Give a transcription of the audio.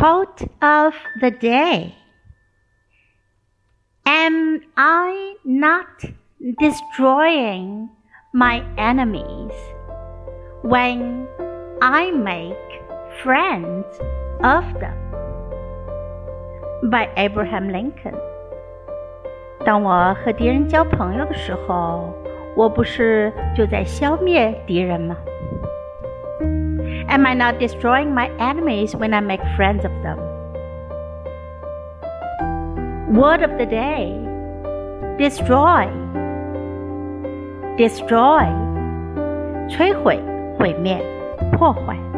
Quote of the day Am I not destroying my enemies when I make friends of them? By Abraham Lincoln. 当我和敌人交朋友的时候，我不是就在消灭敌人吗 ？Am I not destroying my enemies when I make friends of them? Word of the day Destroy. Destroy. 摧毁、毁灭、破坏。